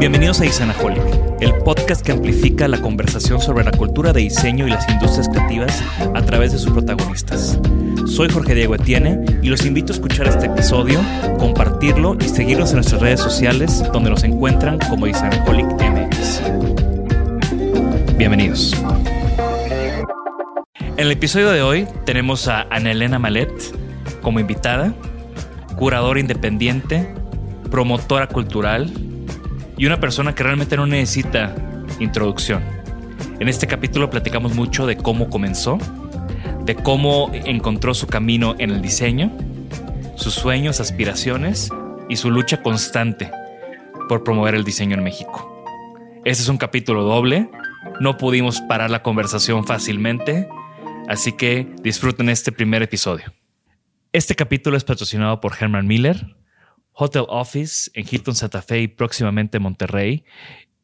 Bienvenidos a Isanaholic, el podcast que amplifica la conversación sobre la cultura de diseño y las industrias creativas a través de sus protagonistas. Soy Jorge Diego Etienne y los invito a escuchar este episodio, compartirlo y seguirnos en nuestras redes sociales donde nos encuentran como Isanaholic MX. Bienvenidos. En el episodio de hoy tenemos a Ana Elena Malet como invitada, curadora independiente, promotora cultural, y una persona que realmente no necesita introducción. En este capítulo platicamos mucho de cómo comenzó, de cómo encontró su camino en el diseño, sus sueños, aspiraciones y su lucha constante por promover el diseño en México. Este es un capítulo doble, no pudimos parar la conversación fácilmente, así que disfruten este primer episodio. Este capítulo es patrocinado por Herman Miller, Hotel Office en Hilton Santa Fe y próximamente Monterrey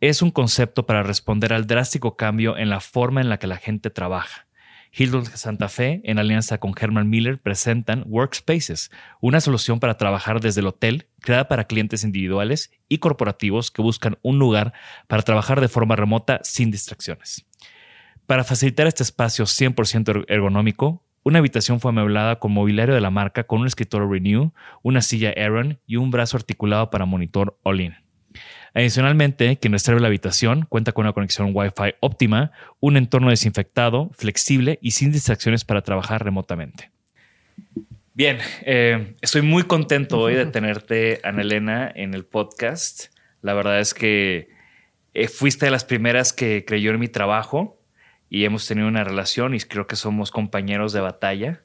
es un concepto para responder al drástico cambio en la forma en la que la gente trabaja. Hilton Santa Fe, en alianza con Herman Miller, presentan Workspaces, una solución para trabajar desde el hotel creada para clientes individuales y corporativos que buscan un lugar para trabajar de forma remota sin distracciones. Para facilitar este espacio 100% ergonómico, una habitación fue amueblada con mobiliario de la marca con un escritorio Renew, una silla Aaron y un brazo articulado para monitor All-in. Adicionalmente, quien reserve la habitación cuenta con una conexión Wi-Fi óptima, un entorno desinfectado, flexible y sin distracciones para trabajar remotamente. Bien, eh, estoy muy contento hoy de tenerte, Ana Elena, en el podcast. La verdad es que eh, fuiste de las primeras que creyó en mi trabajo y hemos tenido una relación y creo que somos compañeros de batalla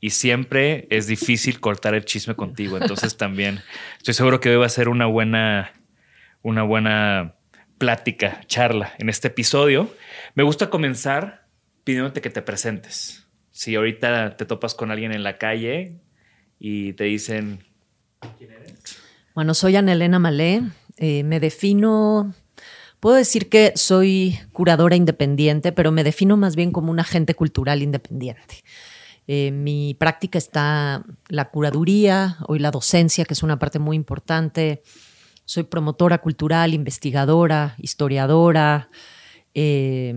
y siempre es difícil cortar el chisme contigo. Entonces también estoy seguro que hoy va a ser una buena, una buena plática, charla en este episodio. Me gusta comenzar pidiéndote que te presentes. Si ahorita te topas con alguien en la calle y te dicen... ¿Quién eres? Bueno, soy Ana Elena Malé. Eh, me defino Puedo decir que soy curadora independiente, pero me defino más bien como un agente cultural independiente. Eh, mi práctica está la curaduría, hoy la docencia, que es una parte muy importante. Soy promotora cultural, investigadora, historiadora. Eh,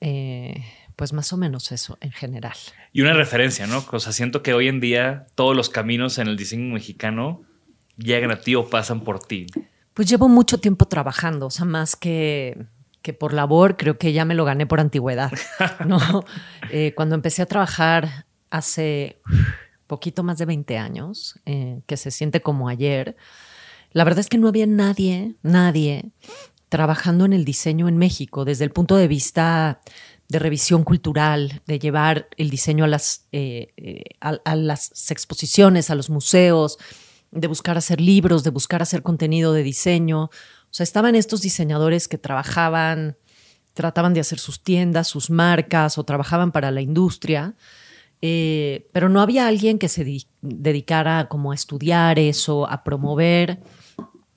eh, pues más o menos eso en general. Y una referencia, ¿no? O sea, siento que hoy en día todos los caminos en el diseño mexicano llegan a ti o pasan por ti. Pues llevo mucho tiempo trabajando, o sea, más que, que por labor, creo que ya me lo gané por antigüedad. ¿no? Eh, cuando empecé a trabajar hace poquito más de 20 años, eh, que se siente como ayer, la verdad es que no había nadie, nadie trabajando en el diseño en México desde el punto de vista de revisión cultural, de llevar el diseño a las, eh, a las exposiciones, a los museos, de buscar hacer libros, de buscar hacer contenido de diseño. O sea, estaban estos diseñadores que trabajaban, trataban de hacer sus tiendas, sus marcas o trabajaban para la industria, eh, pero no había alguien que se dedicara como a estudiar eso, a promover.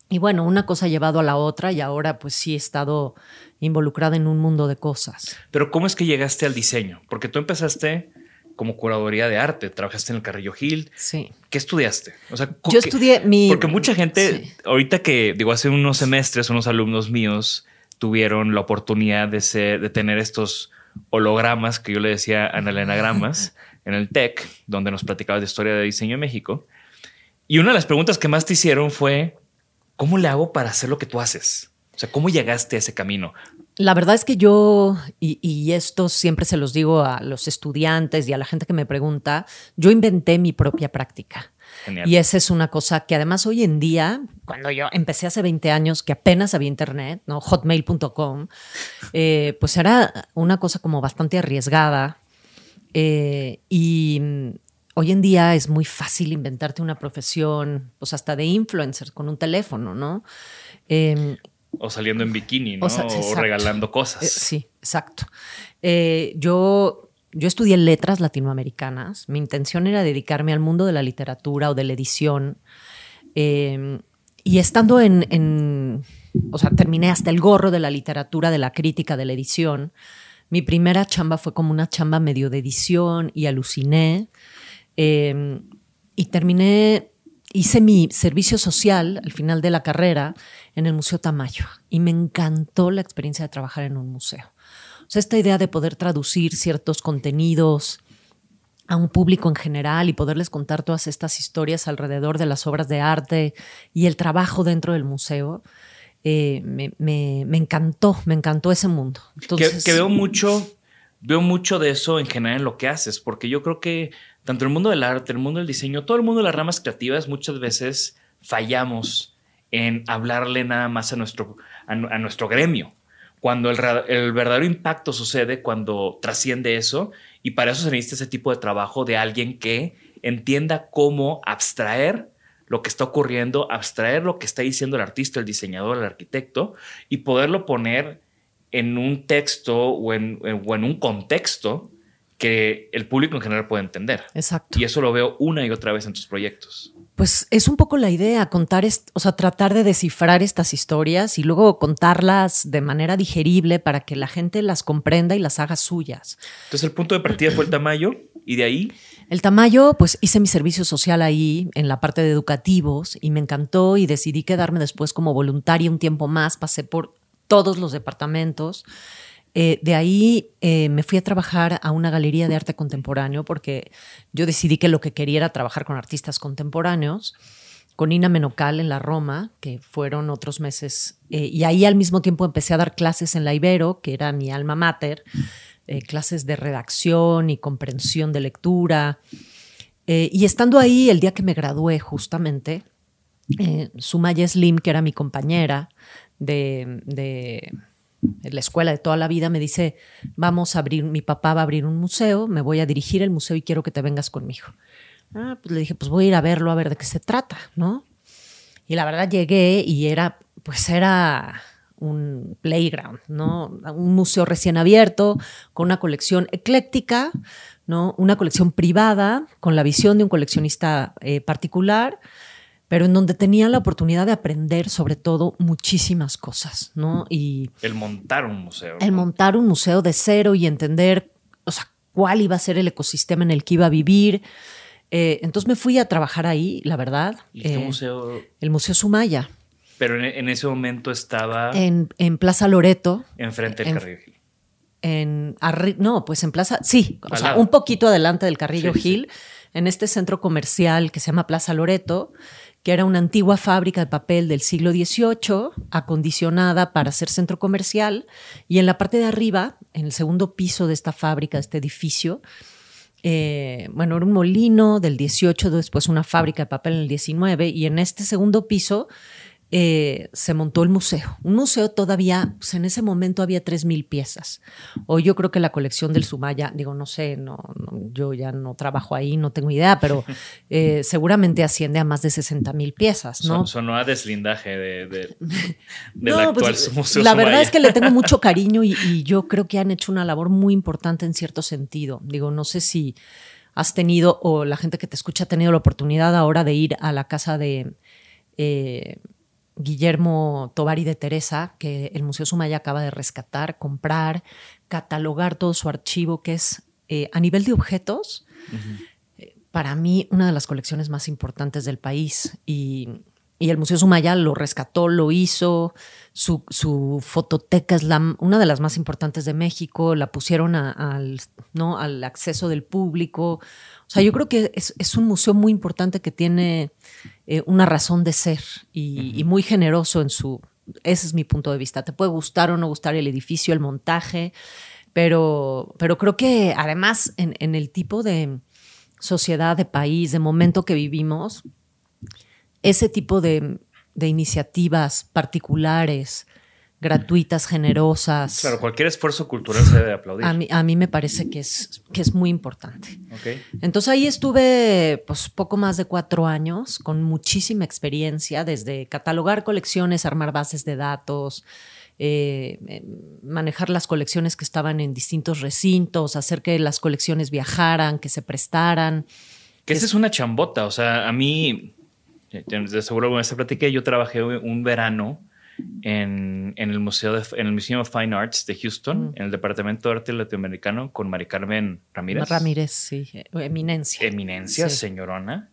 Y bueno, una cosa ha llevado a la otra y ahora pues sí he estado involucrada en un mundo de cosas. Pero ¿cómo es que llegaste al diseño? Porque tú empezaste como curaduría de arte, trabajaste en el Carrillo Gil. Sí. ¿Qué estudiaste? O sea, yo estudié mi. Porque mucha gente, ahorita que digo, hace unos semestres, unos alumnos míos tuvieron la oportunidad de, ser, de tener estos hologramas, que yo le decía a Gramas, en el TEC, donde nos platicabas de historia de diseño en México. Y una de las preguntas que más te hicieron fue, ¿cómo le hago para hacer lo que tú haces? O sea, ¿cómo llegaste a ese camino? La verdad es que yo, y, esto siempre se los digo a los estudiantes y a la gente que me pregunta, yo inventé mi propia práctica. Y esa es una cosa que además hoy en día, cuando yo empecé hace 20 años, que apenas había internet, ¿no? hotmail.com, eh, pues era una cosa como bastante arriesgada. Eh, y hoy en día es muy fácil inventarte una profesión, pues hasta de influencer con un teléfono, ¿no? Em, o saliendo en bikini, ¿no? O, regalando cosas. Eh, sí, exacto. yo yo estudié letras latinoamericanas. Mi intención era dedicarme al mundo de la literatura o de la edición. Em, y estando en, o sea, terminé hasta el gorro de la literatura, de la crítica, de la edición. Mi primera chamba fue como una chamba medio de edición y aluciné. Em, y terminé, hice mi servicio social al final de la carrera en el Museo Tamayo. Y me encantó la experiencia de trabajar en un museo. O sea, esta idea de poder traducir ciertos contenidos a un público en general y poderles contar todas estas historias alrededor de las obras de arte y el trabajo dentro del museo, eh, me, encantó, me encantó ese mundo. Entonces, que, veo mucho, veo mucho de eso en general en lo que haces, porque yo creo que tanto el mundo del arte, el mundo del diseño, todo el mundo de las ramas creativas, muchas veces fallamos en hablarle nada más a nuestro, a nuestro gremio. Cuando el, verdadero impacto sucede, cuando trasciende eso, y para eso se necesita ese tipo de trabajo de alguien que entienda cómo abstraer lo que está ocurriendo, abstraer lo que está diciendo el artista, el diseñador, el arquitecto, y poderlo poner en un texto o o en un contexto que el público en general puede entender. Exacto. Y eso lo veo una y otra vez en tus proyectos. Pues es un poco la idea, contar, o sea, tratar de descifrar estas historias y luego contarlas de manera digerible para que la gente las comprenda y las haga suyas. Entonces el punto de partida fue el Tamayo y de ahí... El Tamayo, pues hice mi servicio social ahí en la parte de educativos y me encantó y decidí quedarme después como voluntaria un tiempo más, pasé por todos los departamentos. Eh, de ahí eh, me fui a trabajar a una galería de arte contemporáneo porque yo decidí que lo que quería era trabajar con artistas contemporáneos, con Ina Menocal en la Roma, que fueron otros meses, eh, y ahí al mismo tiempo empecé a dar clases en la Ibero, que era mi alma mater, clases de redacción y comprensión de lectura. y estando ahí, el día que me gradué justamente, Sumaya Slim, que era mi compañera de en la escuela de toda la vida, me dice, vamos a abrir, mi papá va a abrir un museo, me voy a dirigir el museo y quiero que te vengas conmigo. Ah, pues le dije, pues voy a ir a verlo, a ver de qué se trata, ¿no? Y la verdad llegué y era, pues era un playground, ¿no? Un museo recién abierto, con una colección ecléctica, ¿no? Una colección privada, con la visión de un coleccionista eh, particular, pero en donde tenía la oportunidad de aprender sobre todo muchísimas cosas, ¿no? Y el montar un museo. El montar un museo de cero y entender, o sea, cuál iba a ser el ecosistema en el que iba a vivir. Eh, entonces me fui a trabajar ahí, la verdad. ¿Y qué eh, museo? El Museo Sumaya. Pero en, ese momento estaba... En, Plaza Loreto. Enfrente del Carrillo Gil. En, no, pues en Plaza, sí, o sea, un poquito adelante del Carrillo Gil, en este centro comercial que se llama Plaza Loreto que era una antigua fábrica de papel del siglo XVIII, acondicionada para ser centro comercial, y en la parte de arriba, en el segundo piso de esta fábrica, de este edificio, eh, bueno, era un molino del 18, después una fábrica de papel en el 19, y en este segundo piso eh, se montó el museo. Un museo todavía, pues en ese momento había 3.000 piezas. Hoy yo creo que la colección del Sumaya, digo, no sé, no, yo ya no trabajo ahí, no tengo idea, pero eh, seguramente asciende a más de 60.000 piezas, ¿no? sonó a deslindaje de, de, no, pues, museo La verdad es que le tengo mucho cariño y, y yo creo que han hecho una labor muy importante en cierto sentido. Digo, no sé si has tenido o la gente que te escucha ha tenido la oportunidad ahora de ir a la casa de... Eh, Guillermo Tovari de Teresa, que el Museo Sumaya acaba de rescatar, comprar, catalogar todo su archivo, que es eh, a nivel de objetos, eh, para mí una de las colecciones más importantes del país. Y y el Museo Sumaya lo rescató, lo hizo. Su, su fototeca es la, una de las más importantes de México. La pusieron a- al, ¿no? al acceso del público. O sea, yo creo que es, es un museo muy importante que tiene eh, una razón de ser y, y muy generoso en su... Ese es mi punto de vista. Te puede gustar o no gustar el edificio, el montaje, pero, pero creo que además en, en el tipo de sociedad, de país, de momento que vivimos, ese tipo de, de iniciativas particulares, gratuitas, generosas, Claro, cualquier esfuerzo cultural se debe aplaudir. a mí, a mí me parece que es, que es muy importante. Ok. Entonces ahí estuve pues poco más de cuatro años con muchísima experiencia, desde catalogar colecciones, armar bases de datos, eh, eh, manejar las colecciones que estaban en distintos recintos, hacer que las colecciones viajaran, que se prestaran. Que esa es una chambota. O sea, a mí, de seguro con esta platiqué, yo trabajé un verano en, en el Museo de, en el Museum of Fine Arts de Houston, Mm. en el Departamento de Arte Latinoamericano, con Mari Carmen Ramírez. Ramírez, sí, eh, eminencia. Eminencia, Sí. señorona.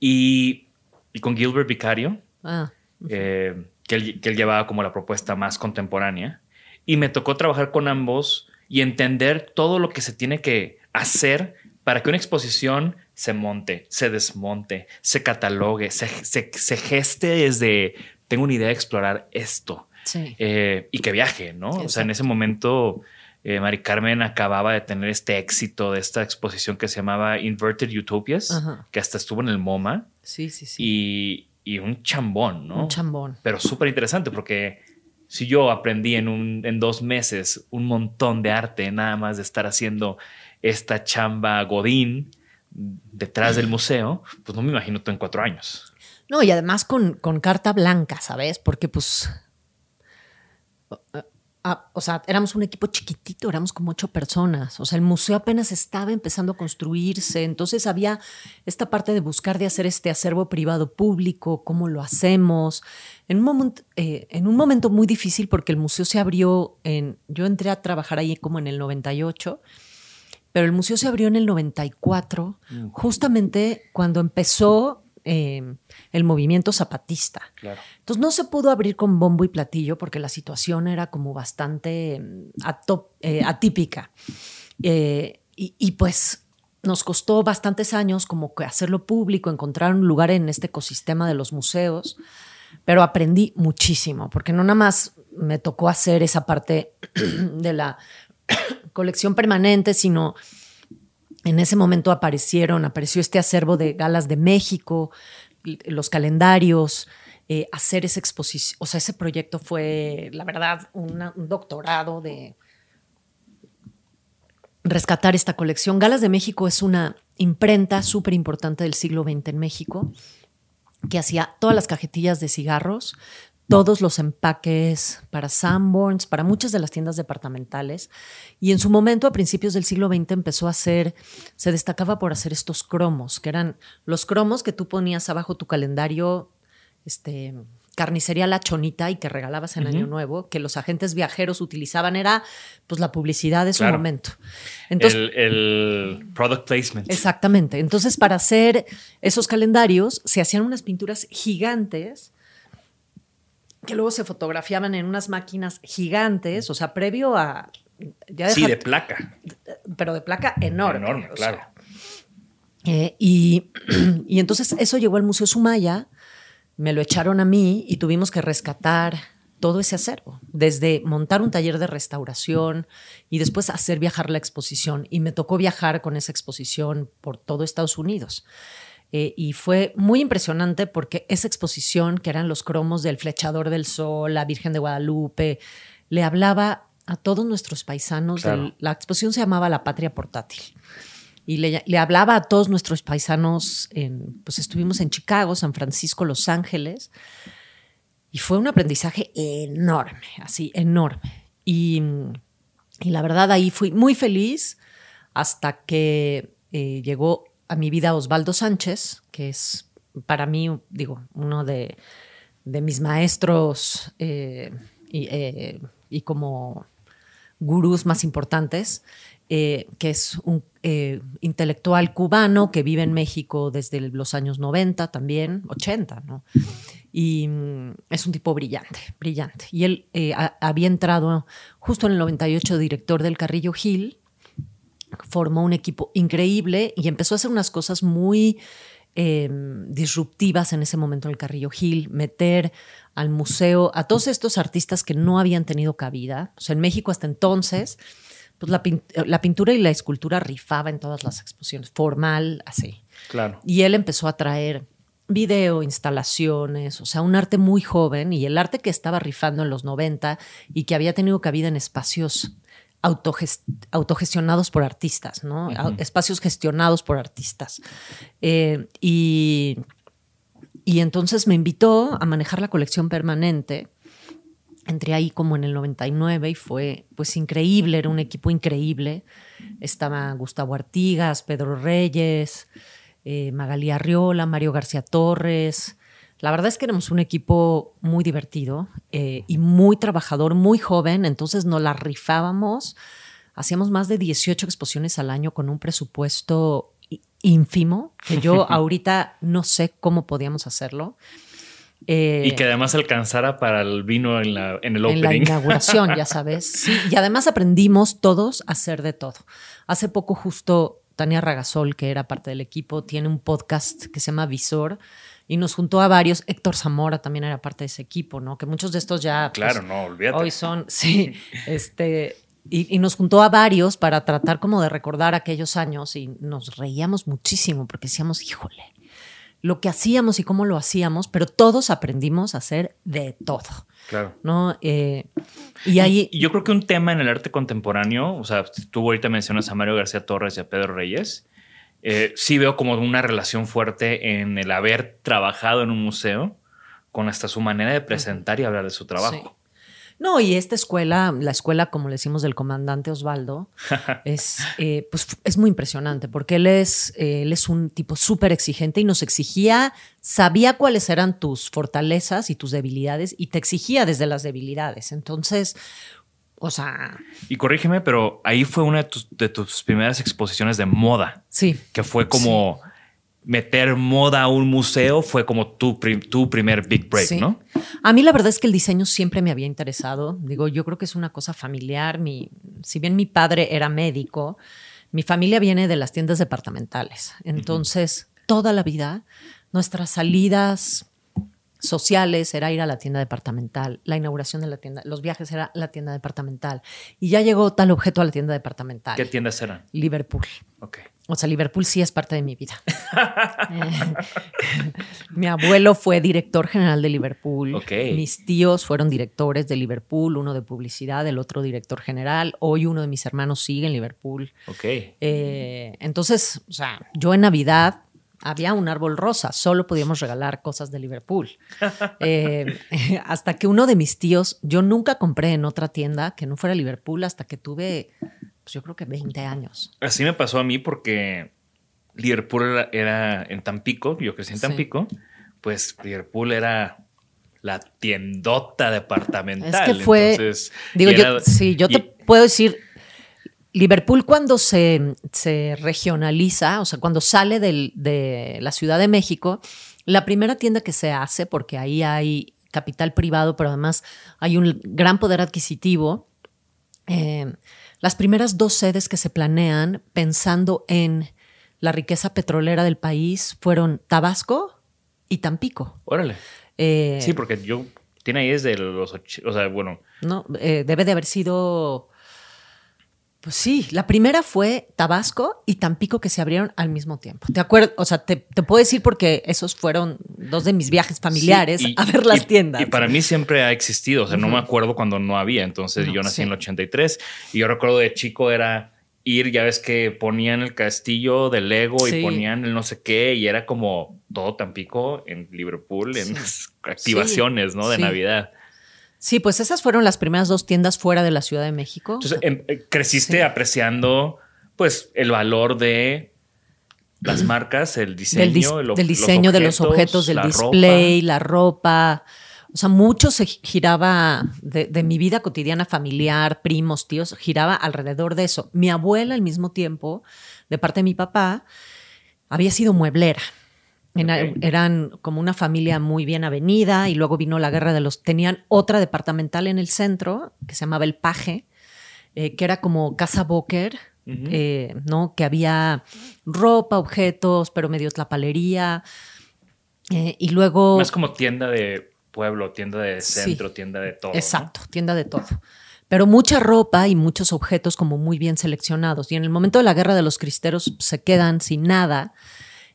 Y, y con Gilbert Vicario, Ah, eh, que, él, que él llevaba como la propuesta más contemporánea. Y me tocó trabajar con ambos y entender todo lo que se tiene que hacer para que una exposición se monte, se desmonte, se catalogue, se, se, se geste desde, tengo una idea de explorar esto sí. eh, y que viaje, ¿no? O sea, en ese momento, eh, Mari Carmen acababa de tener este éxito de esta exposición que se llamaba Inverted Utopias, Ajá. que hasta estuvo en el MoMA sí, sí, sí. y, y un chambón, ¿no? Un chambón. Pero súper interesante porque si yo aprendí en, un, en dos meses un montón de arte, nada más de estar haciendo esta chamba Godín detrás del museo, pues no me imagino tú en cuatro años. No, y además con, con carta blanca, ¿sabes? Porque pues... o sea, éramos un equipo chiquitito, éramos como ocho personas. O sea, el museo apenas estaba empezando a construirse. Entonces había esta parte de buscar de hacer este acervo privado público, cómo lo hacemos. En un, momento, eh, en un momento muy difícil porque el museo se abrió en... Yo entré a trabajar ahí como en el 98 pero el museo se abrió en el 94, justamente cuando empezó eh, el movimiento zapatista. Claro. Entonces no se pudo abrir con bombo y platillo porque la situación era como bastante mm, eh, atípica. Eh, y, y, pues nos costó bastantes años como que hacerlo público, encontrar un lugar en este ecosistema de los museos, pero aprendí muchísimo, porque no nada más me tocó hacer esa parte de la colección permanente, sino en ese momento aparecieron, apareció este acervo de galas de México, los calendarios, eh, hacer esa exposición, o sea, ese proyecto fue, la verdad, un doctorado de rescatar esta colección. Galas de México es una imprenta súper importante del siglo XX en México, que hacía todas las cajetillas de cigarros, todos los empaques para Sanborns, para muchas de las tiendas departamentales. Y en su momento, a principios del siglo XX, empezó a hacer, se destacaba por hacer estos cromos, que eran los cromos que tú ponías abajo tu calendario, este, carnicería La Chonita y que regalabas en Año Nuevo, que los agentes viajeros utilizaban, era pues la publicidad de su Claro. momento. Entonces, el, el product placement. Exactamente. Entonces, para hacer esos calendarios, se hacían unas pinturas gigantes que luego se fotografiaban en unas máquinas gigantes, o sea, previo a... Ya sí, de placa. pero de placa enorme. Enorme, claro. sea. Eh, y, y entonces eso llegó al Museo Sumaya, me lo echaron a mí y tuvimos que rescatar todo ese acervo, desde montar un taller de restauración y después hacer viajar la exposición. Y me tocó viajar con esa exposición por todo Estados Unidos. Eh, y fue muy impresionante porque esa exposición, que eran los cromos del Flechador del Sol, la Virgen de Guadalupe, le hablaba a todos nuestros paisanos. Claro. del- la exposición se llamaba La Patria Portátil. Y le, le hablaba a todos nuestros paisanos, en, pues estuvimos en Chicago, San Francisco, Los Ángeles, y fue un aprendizaje enorme, así, enorme. Y, y la verdad ahí fui muy feliz hasta que eh, llegó a mi vida Osvaldo Sánchez, que es para mí, digo, uno de, de mis maestros eh, y, eh, y como gurús más importantes. eh, que es un intelectual cubano que vive en México desde los años 90 también, 80, ¿no? Y mm, es un tipo brillante, brillante. Y él había entrado justo en el 98 director del Carrillo Gil, formó un equipo increíble y empezó a hacer unas cosas muy em, disruptivas en ese momento en el Carrillo Gil, meter al museo a todos estos artistas que no habían tenido cabida. O sea, en México hasta entonces pues la, pintura y la escultura rifaba en todas las exposiciones, formal, así. Claro. Y él empezó a traer video, instalaciones, o sea, un arte muy joven y el arte que estaba rifando en los 90 y que había tenido cabida en espacios autogestionados por artistas, ¿no? Espacios gestionados por artistas. Eh, y, y entonces me invitó a manejar la colección permanente entré ahí como en el 99 y fue pues increíble, era un equipo increíble. Estaba Gustavo Artigas, Pedro Reyes, eh, Magalí Arriola, Mario García Torres. La verdad es que éramos un equipo muy divertido eh, y muy trabajador, muy joven, entonces nos la rifábamos. Hacíamos más de 18 exposiciones al año con un presupuesto ínfimo, que yo ahorita no sé cómo podíamos hacerlo. Eh, y que además alcanzara para el vino en, la, en el opening. En la inauguración, ya sabes. Sí, y además aprendimos todos a hacer de todo. Hace poco justo Tania Ragasol, que era parte del equipo, tiene un podcast que se llama Visor y nos juntó a varios. Héctor Zamora también era parte de ese equipo, ¿no? Que muchos de estos ya. Pues, claro, no, olvídate. Hoy son, sí, este. Y, y, nos juntó a varios para tratar como de recordar aquellos años y nos reíamos muchísimo porque decíamos, híjole, lo que hacíamos y cómo lo hacíamos, pero todos aprendimos a hacer de todo. Claro. ¿no? Eh, y ahí. yo creo que un tema en el arte contemporáneo, o sea, tú ahorita mencionas a Mario García Torres y a Pedro Reyes. Eh, sí veo como una relación fuerte en el haber trabajado en un museo con hasta su manera de presentar y hablar de su trabajo. No, y esta escuela, la escuela, como le decimos, del comandante Osvaldo, es, eh, pues, es muy impresionante porque él es, eh, él es un tipo súper exigente y nos exigía, sabía cuáles eran tus fortalezas y tus debilidades y te exigía desde las debilidades. Entonces, o sea. Y corrígeme, pero ahí fue una de tus, primeras exposiciones de moda. Sí. Que fue como meter moda a un museo fue como tu, tu primer big break, ¿no? A mí la verdad es que el diseño siempre me había interesado. Digo, yo creo que es una cosa familiar. Mi, si bien mi padre era médico, mi familia viene de las tiendas departamentales. Entonces, toda la vida, nuestras salidas sociales era ir a la tienda departamental, la inauguración de la tienda, los viajes era la tienda departamental. Y ya llegó tal objeto a la tienda departamental. ¿Qué tiendas eran? Liverpool. Ok. O sea, Liverpool sí es parte de mi vida. mi abuelo fue director general de Liverpool. Mis tíos fueron directores de Liverpool, uno de publicidad, el otro director general. Hoy uno de mis hermanos sigue en Liverpool. Eh, entonces, o sea, yo en Navidad había un árbol rosa, solo podíamos regalar cosas de Liverpool. Eh, hasta que uno de mis tíos, yo nunca compré en otra tienda que no fuera Liverpool hasta que tuve pues yo creo que 20 años. Así me pasó a mí porque Liverpool era, en Tampico, yo crecí en Tampico, pues Liverpool era la tiendota departamental. Es que fue, digo, yo, sí, yo te puedo decir, Liverpool cuando se, se, regionaliza, o sea, cuando sale de la Ciudad de México, la primera tienda que se hace, porque ahí hay capital privado, pero además hay un gran poder adquisitivo, eh, las primeras dos sedes que se planean pensando en la riqueza petrolera del país fueron Tabasco y Tampico. Órale. Eh, sí, porque yo tiene ahí desde los o sea, bueno. No, eh, debe de haber sido pues sí, la primera fue Tabasco y Tampico que se abrieron al mismo tiempo. ¿Te acuerdas? O sea, te, puedo decir porque esos fueron dos de mis viajes familiares a ver las tiendas. Y para mí siempre ha existido, o sea, no me acuerdo cuando no había. Entonces yo nací en el 83 y yo recuerdo de chico era ir, ya ves que ponían el castillo de Lego y ponían el no sé qué y era como todo Tampico en Liverpool, en activaciones, ¿no? De Navidad. Sí, pues esas fueron las primeras dos tiendas fuera de la Ciudad de México. Entonces, em, eh, creciste apreciando pues el valor de las marcas, el diseño, del, diseño de los objetos, del display, la ropa. O O sea, mucho se giraba de, de, mi vida cotidiana familiar, primos, tíos, giraba alrededor de eso. Mi abuela, al mismo tiempo, de parte de mi papá, había sido mueblera. Eran como una familia muy bien avenida y luego vino la guerra de los... Tenían otra departamental en el centro que se llamaba El Paje, eh, que era como Casa Boker, eh, ¿no? Que había ropa, objetos, pero medio tlapalería. Eh, y luego... Más como tienda de pueblo, tienda de centro, tienda de todo. Exacto, tienda de todo. Pero mucha ropa y muchos objetos como muy bien seleccionados. Y en el momento de la guerra de los cristeros se quedan sin nada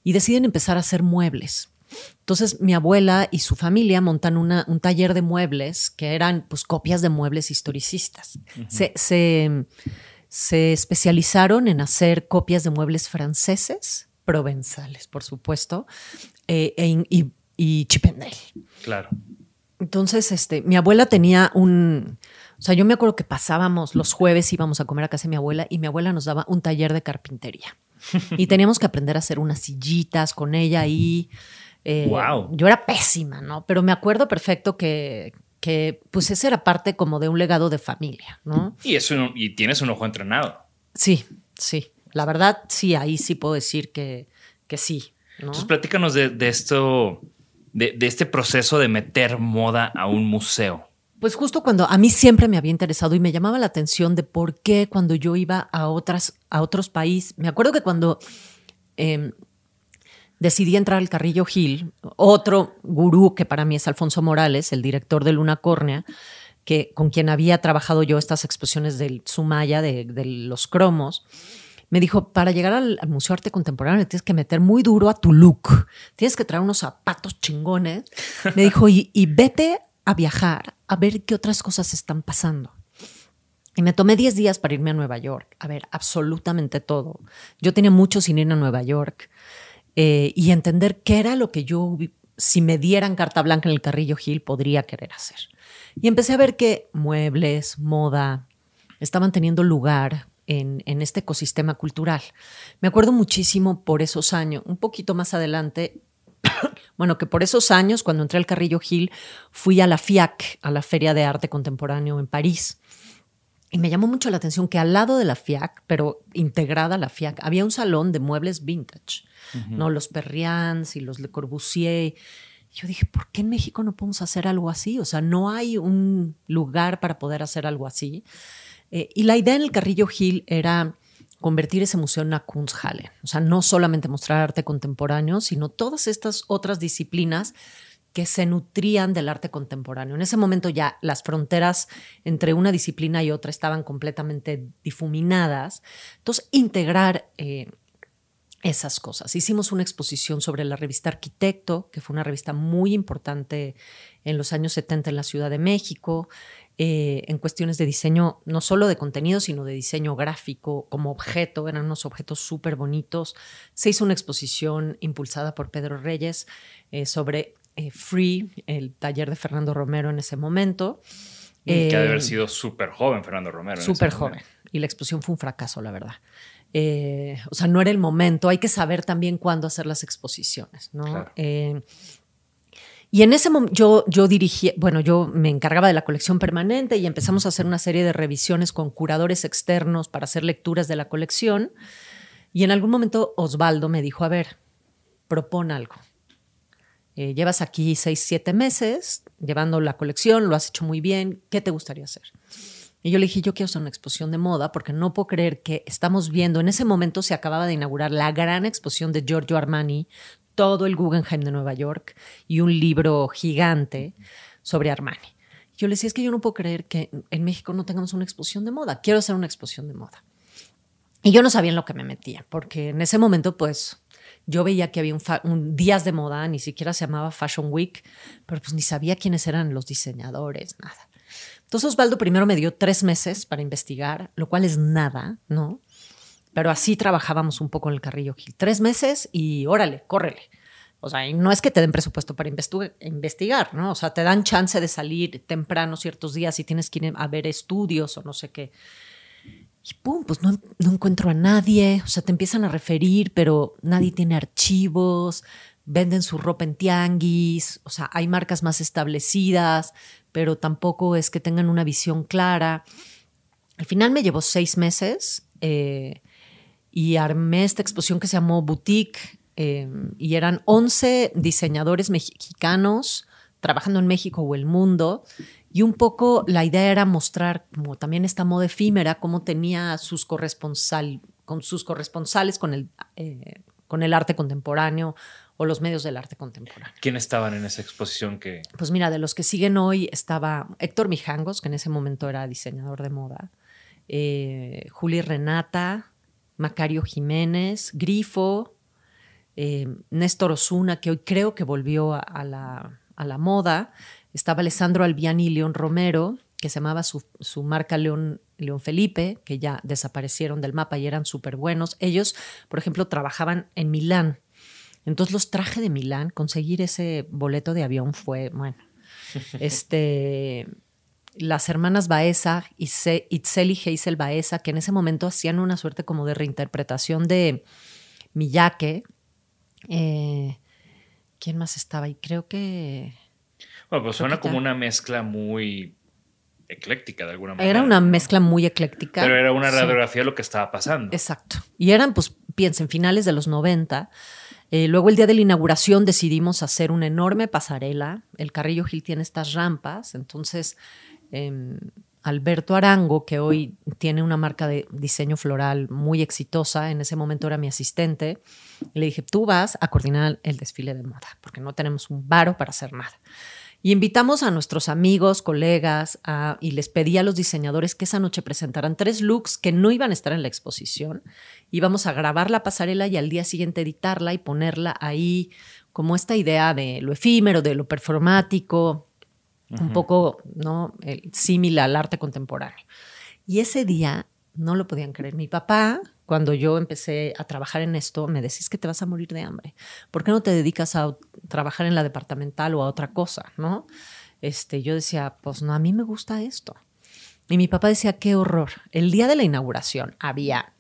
y deciden empezar a hacer muebles. Entonces mi abuela y su familia montan un taller de muebles que eran pues copias de muebles historicistas. se, se, especializaron en hacer copias de muebles franceses, provenzales, por supuesto, eh, e y, y Chipendale. Claro. Entonces, este, mi abuela tenía un, o sea, yo me acuerdo que pasábamos los jueves, íbamos a comer a casa de mi abuela y mi abuela nos daba un taller de carpintería. Y teníamos que aprender a hacer unas sillitas con ella y wow. Yo era pésima, ¿no? Pero me acuerdo perfecto que, que pues ese era parte como de un legado de familia, ¿no? Y, eso, y tienes un ojo entrenado. Sí, sí. La verdad, sí, ahí sí puedo decir que, que sí. Entonces, platícanos de, esto, de, de, este proceso de meter moda a un museo. Pues justo cuando a mí siempre me había interesado y me llamaba la atención de por qué cuando yo iba a, otras, a otros países, me acuerdo que cuando em, decidí entrar al Carrillo Gil, otro gurú que para mí es Alfonso Morales, el director de Luna Córnea, que, con quien había trabajado yo estas exposiciones del Sumaya, de, los cromos, me dijo, para llegar al, Museo de Arte Contemporáneo tienes que meter muy duro a tu look, tienes que traer unos zapatos chingones. Me dijo, y, y vete a viajar, a ver qué otras cosas están pasando. Y me tomé 10 días para irme a Nueva York, a ver absolutamente todo. Yo tenía mucho sin ir a Nueva York eh, y entender qué era lo que yo, si me dieran carta blanca en el Carrillo Gil, podría querer hacer. Y empecé a ver que muebles, moda, estaban teniendo lugar en, en, este ecosistema cultural. Me acuerdo muchísimo por esos años, un poquito más adelante, bueno, que por esos años, cuando entré al Carrillo Gil, fui a la FIAC, a la Feria de Arte Contemporáneo en París. Y me llamó mucho la atención que al lado de la FIAC, pero integrada a la FIAC, había un salón de muebles vintage, ¿no? Los Perrians y los Le Corbusier. yo dije, ¿por qué en México no podemos hacer algo así? O sea, no hay un lugar para poder hacer algo así. Eh, y la idea en el Carrillo Gil era convertir ese museo en una Kunsthalle. O sea, no solamente mostrar arte contemporáneo, sino todas estas otras disciplinas que se nutrían del arte contemporáneo. En ese momento ya las fronteras entre una disciplina y otra estaban completamente difuminadas. Entonces, integrar eh, esas cosas. Hicimos una exposición sobre la revista Arquitecto, que fue una revista muy importante en los años 70 en la Ciudad de México. Eh, en cuestiones de diseño, no solo de contenido, sino de diseño gráfico como objeto, eran unos objetos súper bonitos. Se hizo una exposición impulsada por Pedro Reyes eh, sobre eh, Free, el taller de Fernando Romero en ese momento. que ha de haber sido súper joven Fernando Romero. Súper joven. Y la exposición fue un fracaso, la verdad. o sea, no era el momento. Hay que saber también cuándo hacer las exposiciones, ¿no? Y en ese momento yo, yo dirigí, bueno, yo me encargaba de la colección permanente y empezamos a hacer una serie de revisiones con curadores externos para hacer lecturas de la colección. Y en algún momento Osvaldo me dijo, a ver, propon algo. Eh, llevas aquí seis, siete meses llevando la colección, lo has hecho muy bien, ¿qué te gustaría hacer? Y yo le dije, yo quiero hacer una exposición de moda porque no puedo creer que estamos viendo, en ese momento se acababa de inaugurar la gran exposición de Giorgio Armani todo el Guggenheim de Nueva York y un libro gigante sobre Armani. Yo le decía, es que yo no puedo creer que en México no tengamos una exposición de moda. Quiero hacer una exposición de moda. Y yo no sabía en lo que me metía, porque en ese momento, pues, yo veía que había un, un, días de moda, ni siquiera se llamaba Fashion Week, pero pues ni sabía quiénes eran los diseñadores, nada. Entonces Osvaldo primero me dio tres meses para investigar, lo cual es nada, ¿no? Pero así trabajábamos un poco en el Carrillo Gil. Tres meses y órale, córrele. O sea, no es que te den presupuesto para investigar, ¿no? O sea, te dan chance de salir temprano ciertos días y tienes que ir a ver estudios o no sé qué. Y pum, pues no, no encuentro a nadie. O sea, te empiezan a referir, pero nadie tiene archivos, venden su ropa en tianguis, o sea, hay marcas más establecidas, pero tampoco es que tengan una visión clara. Al final me llevó seis meses eh, y armé esta exposición que se llamó Boutique eh, y eran 11 diseñadores mexicanos trabajando en México o el mundo. Y un poco la idea era mostrar como también esta moda efímera, cómo tenía sus, corresponsal, con sus corresponsales con el, eh, con el arte contemporáneo o los medios del arte contemporáneo. ¿Quién estaban en esa exposición que...? Pues mira, de los que siguen hoy estaba Héctor Mijangos, que en ese momento era diseñador de moda, eh, Juli Renata, Macario Jiménez, Grifo, eh, Néstor Osuna, que hoy creo que volvió a, la, a, la, moda, estaba Alessandro Albiani y León Romero, que se llamaba su, su marca León, León Felipe, que ya desaparecieron del mapa y eran súper buenos. Ellos, por ejemplo, trabajaban en Milán. Entonces los traje de Milán, conseguir ese boleto de avión fue, bueno, este, las hermanas Baeza, Itzel y Hazel Baeza, que en ese momento hacían una suerte como de reinterpretación de Miyake. Eh, ¿Quién más estaba ahí? Creo que... Bueno, pues suena como una mezcla muy ecléctica de alguna manera. Era una mezcla muy ecléctica. Pero era una radiografía de lo que estaba pasando. Exacto. Y eran, pues, piensen, finales de los 90. Eh, luego el día de la inauguración decidimos hacer una enorme pasarela. El Carrillo Gil tiene estas rampas, entonces em, Alberto Arango, que hoy tiene una marca de diseño floral muy exitosa, en ese momento era mi asistente, le dije, tú vas a coordinar el desfile de moda, porque no tenemos un varo para hacer nada. Y invitamos a nuestros amigos, colegas, y les pedí a los diseñadores que esa noche presentaran tres looks que no iban a estar en la exposición. Íbamos a grabar la pasarela y al día siguiente editarla y ponerla ahí como esta idea de lo efímero, de lo performático, un poco ¿no? similar al arte contemporáneo. Y ese día no lo podían creer. Mi papá, cuando yo empecé a trabajar en esto, me decís que te vas a morir de hambre. ¿Por qué no te dedicas a trabajar en la departamental o a otra cosa? ¿no? Este, yo decía, pues no, a mí me gusta esto. Y mi papá decía, qué horror. El día de la inauguración había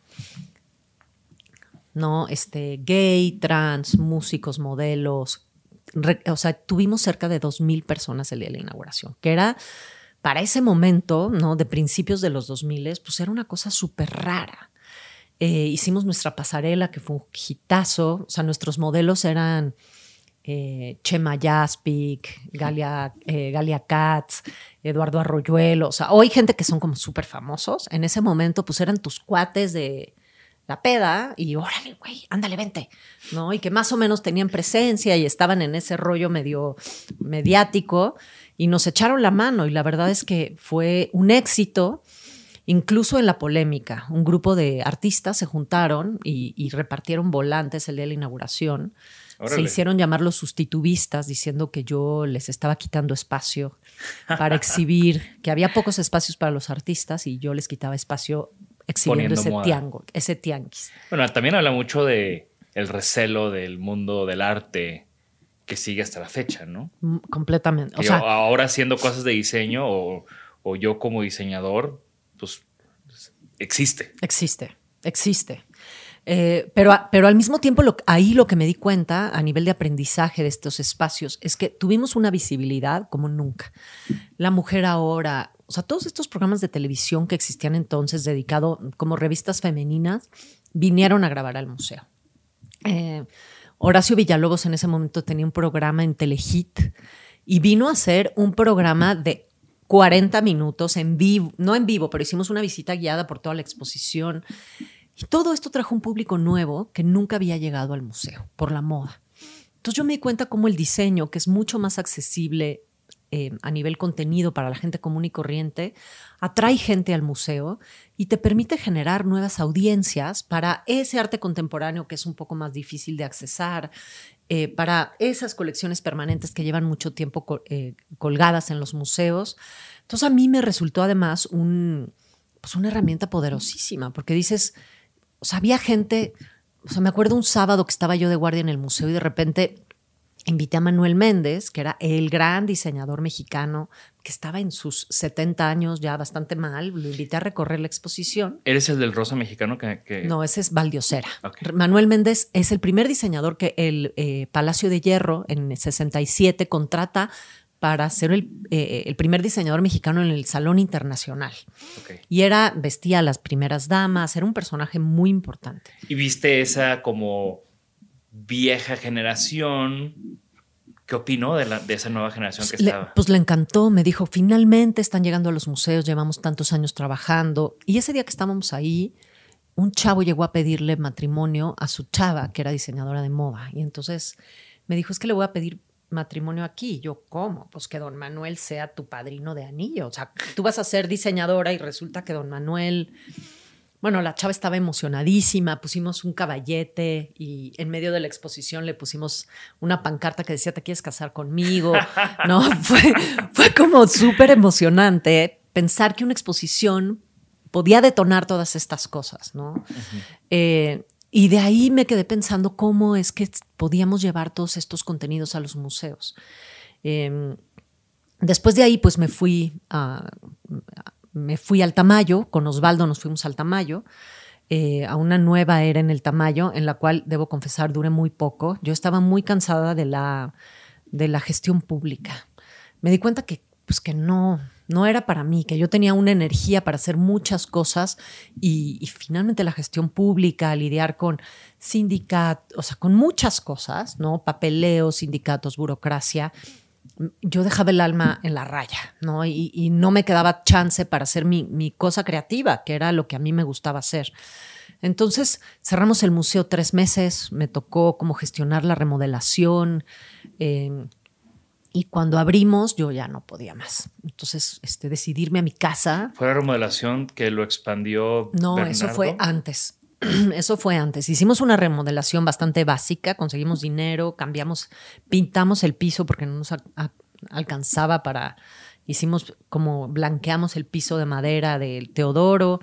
¿no? Este, gay, trans, músicos, modelos. O sea, tuvimos cerca de 2.000 personas el día de la inauguración, que era para ese momento, ¿no? De principios de los 2000, pues era una cosa súper rara. Eh, hicimos nuestra pasarela, que fue un hitazo. O sea, nuestros modelos eran eh, Chema Jaspic, Galia, eh, Galia Katz, Eduardo Arroyuelo. O sea, hoy gente que son como súper famosos. En ese momento, pues eran tus cuates de la peda y órale, güey, ándale, vente. ¿No? Y que más o menos tenían presencia y estaban en ese rollo medio mediático y nos echaron la mano. Y la verdad es que fue un éxito Incluso en la polémica, un grupo de artistas se juntaron y, repartieron volantes el día de la inauguración. Se hicieron llamar los sustituvistas diciendo que yo les estaba quitando espacio para exhibir, que había pocos espacios para los artistas y yo les quitaba espacio exhibiendo ese tiango, ese tianguis. Bueno, también habla mucho de el recelo del mundo del arte que sigue hasta la fecha, ¿no? Mm, completamente. O sea, ahora haciendo cosas de diseño o, o yo como diseñador, pues existe. Existe, existe. Eh, pero, pero al mismo tiempo, ahí lo que me di cuenta a nivel de aprendizaje de estos espacios es que tuvimos una visibilidad como nunca. La mujer ahora, o sea, todos estos programas de televisión que existían entonces, dedicados como revistas femeninas, vinieron a grabar al museo. Eh, Horacio Villalobos en ese momento tenía un programa en Telehit y vino a hacer un programa de 40 minutos en vivo, no en vivo, pero hicimos una visita guiada por toda la exposición. Y todo esto trajo un público nuevo que nunca había llegado al museo por la moda. Entonces yo me di cuenta cómo el diseño, que es mucho más accesible eh, a nivel contenido para la gente común y corriente, atrae gente al museo y te permite generar nuevas audiencias para ese arte contemporáneo que es un poco más difícil de accesar, eh, para esas colecciones permanentes que llevan mucho tiempo eh, colgadas en los museos. Entonces a mí me resultó además un, pues una herramienta poderosísima, porque dices, o sea, había gente, o sea, me acuerdo un sábado que estaba yo de guardia en el museo y de repente invité a Manuel Méndez, que era el gran diseñador mexicano, que estaba en sus 70 años ya bastante mal. Lo invité a recorrer la exposición. ¿Eres el del rosa mexicano que...? que... No, ese es Valdiosera. Manuel Méndez es el primer diseñador que el eh, Palacio de Hierro en el 67 contrata para ser el, eh, el primer diseñador mexicano en el Salón Internacional. Y era, vestía a las primeras damas, era un personaje muy importante. Y viste esa como vieja generación. ¿Qué opinó de, la, de esa nueva generación que Le- estaba? pues le encantó, me dijo, finalmente están llegando a los museos, llevamos tantos años trabajando. Y ese día que estábamos ahí, un chavo llegó a pedirle matrimonio a su chava, que era diseñadora de moda. Y entonces me dijo, es que le voy a pedir matrimonio aquí. Yo, ¿cómo? Pues que don Manuel sea tu padrino de anillo. O sea, tú vas a ser diseñadora y resulta que don Manuel... Bueno, la chava estaba emocionadísima, pusimos un caballete y en medio de la exposición le pusimos una pancarta que decía, ¿te quieres casar conmigo? No, fue, fue como súper emocionante pensar que una exposición podía detonar todas estas cosas, ¿no? Eh, y de ahí me quedé pensando cómo es que podíamos llevar todos estos contenidos a los museos. Eh, después de ahí, pues me fui a, me fui al Tamayo, con Osvaldo nos fuimos al Tamayo, eh, a una nueva era en el Tamayo, en la cual, debo confesar, duré muy poco. Yo estaba muy cansada de la, de la gestión pública. Me di cuenta que, pues, que no, no era para mí, que yo tenía una energía para hacer muchas cosas y, finalmente la gestión pública, lidiar con sindicatos, o sea, con muchas cosas, ¿no? Papeleos, sindicatos, burocracia yo dejaba el alma en la raya, ¿no? Y, y no me quedaba chance para hacer mi, mi, cosa creativa, que era lo que a mí me gustaba hacer. Entonces cerramos el museo tres meses, me tocó como gestionar la remodelación. Eh, y cuando abrimos, yo ya no podía más. Entonces, este, decidirme a mi casa. ¿Fue la remodelación que lo expandió? No, Bernardo? eso fue antes. Eso fue antes. Hicimos una remodelación bastante básica, conseguimos dinero, cambiamos, pintamos el piso porque no nos a, a, alcanzaba para. Hicimos como blanqueamos el piso de madera del Teodoro,